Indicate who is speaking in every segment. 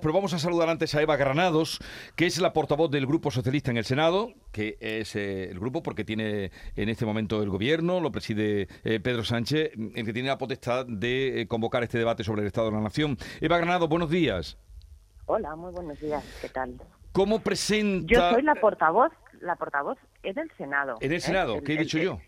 Speaker 1: Pero vamos a saludar antes a Eva Granados, que es la portavoz del Grupo Socialista en el Senado, que es eh, el grupo porque tiene en este momento el gobierno, lo preside eh, Pedro Sánchez, el que tiene la potestad de eh, convocar este debate sobre el Estado de la Nación. Eva Granados, buenos días.
Speaker 2: Hola, muy buenos días. ¿Qué tal?
Speaker 1: ¿Cómo presenta...?
Speaker 2: Yo soy la portavoz la portavoz es del Senado.
Speaker 1: ¿En el Senado? ¿Qué he dicho yo?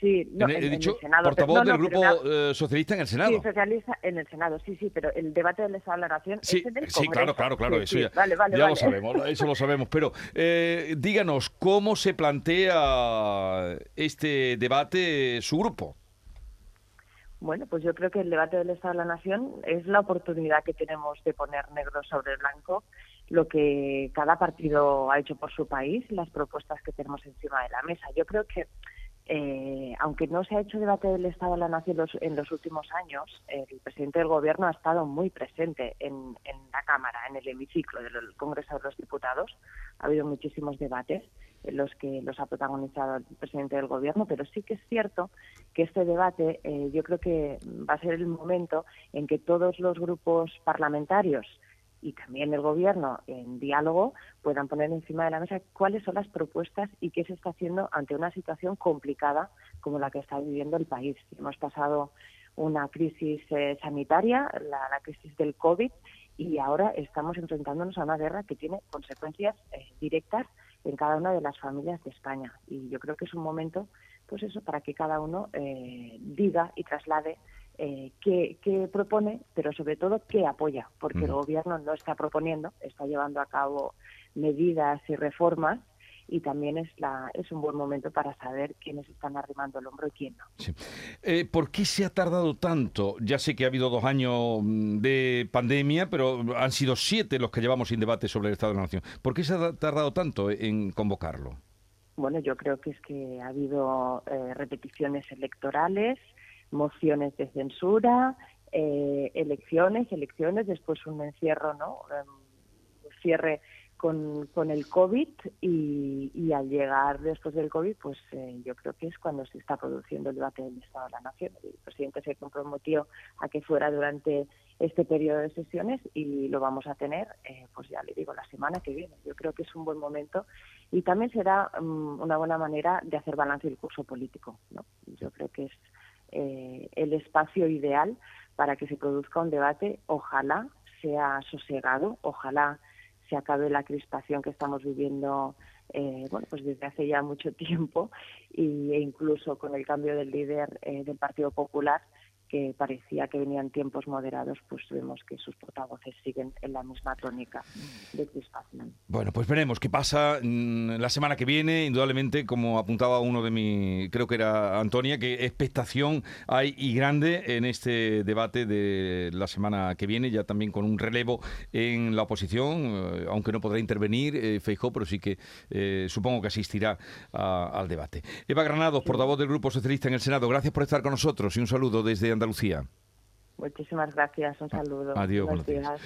Speaker 2: sí, no,
Speaker 1: he
Speaker 2: en,
Speaker 1: dicho
Speaker 2: el Senado.
Speaker 1: portavoz del Grupo eh, Socialista en el Senado.
Speaker 2: Sí, socialista en el Senado, sí, sí, pero el debate del Estado de la Nación
Speaker 1: sí,
Speaker 2: es en el
Speaker 1: Sí, claro, claro, claro,
Speaker 2: sí,
Speaker 1: eso
Speaker 2: sí,
Speaker 1: ya,
Speaker 2: vale, vale,
Speaker 1: ya
Speaker 2: vale.
Speaker 1: lo sabemos, eso lo sabemos. Pero eh, díganos, ¿cómo se plantea este debate su grupo?
Speaker 2: Bueno, pues yo creo que el debate del Estado de la Nación es la oportunidad que tenemos de poner negro sobre blanco lo que cada partido ha hecho por su país, las propuestas que tenemos encima de la mesa. Yo creo que, eh, aunque no se ha hecho debate del Estado de la Nación en los últimos años, el presidente del Gobierno ha estado muy presente en, en la Cámara, en el hemiciclo del Congreso de los Diputados. Ha habido muchísimos debates en los que los ha protagonizado el presidente del Gobierno, pero sí que es cierto que este debate eh, yo creo que va a ser el momento en que todos los grupos parlamentarios y también el Gobierno en diálogo puedan poner encima de la mesa cuáles son las propuestas y qué se está haciendo ante una situación complicada como la que está viviendo el país. Hemos pasado una crisis eh, sanitaria, la, la, crisis del COVID, y ahora estamos enfrentándonos a una guerra que tiene consecuencias eh, directas en cada una de las familias de España. Y yo creo que es un momento, pues eso, para que cada uno eh, diga y traslade eh, qué, qué, propone, pero sobre todo qué apoya, porque el gobierno no está proponiendo, está llevando a cabo medidas y reformas y también es, la, es un buen momento para saber quiénes están arrimando el hombro y quién no.
Speaker 1: Sí. Eh, ¿Por qué se ha tardado tanto? Ya sé que ha habido dos años mm, de pandemia, pero han sido siete los que llevamos sin debate sobre el Estado de la Nación. ¿Por qué se ha tardado tanto en convocarlo?
Speaker 2: Bueno, yo creo que es que ha habido eh, repeticiones electorales, mociones de censura, eh, elecciones, elecciones, después un encierro, ¿no? Um, cierre con, el COVID y, al llegar después del COVID, pues eh, yo creo que es cuando se está produciendo el debate del Estado de la Nación. El presidente se comprometió a que fuera durante este periodo de sesiones y lo vamos a tener, eh, pues ya le digo, la semana que viene. Yo creo que es un buen momento y también será um, una buena manera de hacer balance del curso político. ¿no? Yo creo que es eh, el espacio ideal para que se produzca un debate, ojalá sea sosegado, ojalá se acabe la crispación que estamos viviendo eh, bueno pues desde hace ya mucho tiempo y, e incluso con el cambio del líder eh, del Partido Popular que parecía que venían tiempos moderados, pues vemos que sus portavoces siguen en la misma tónica de crispación.
Speaker 1: Bueno, pues veremos qué pasa la semana que viene. Indudablemente, como apuntaba uno de mi, creo que era Antonia, que expectación hay y grande en este debate de la semana que viene, ya también con un relevo en la oposición, aunque no podrá intervenir eh, Feijó, pero sí que eh, supongo que asistirá a, al debate. Eva Granados, portavoz del Grupo Socialista en el Senado, gracias por estar con nosotros y un saludo desde Andalucía.
Speaker 2: Muchísimas gracias, un saludo.
Speaker 1: Adiós,
Speaker 2: buenos días.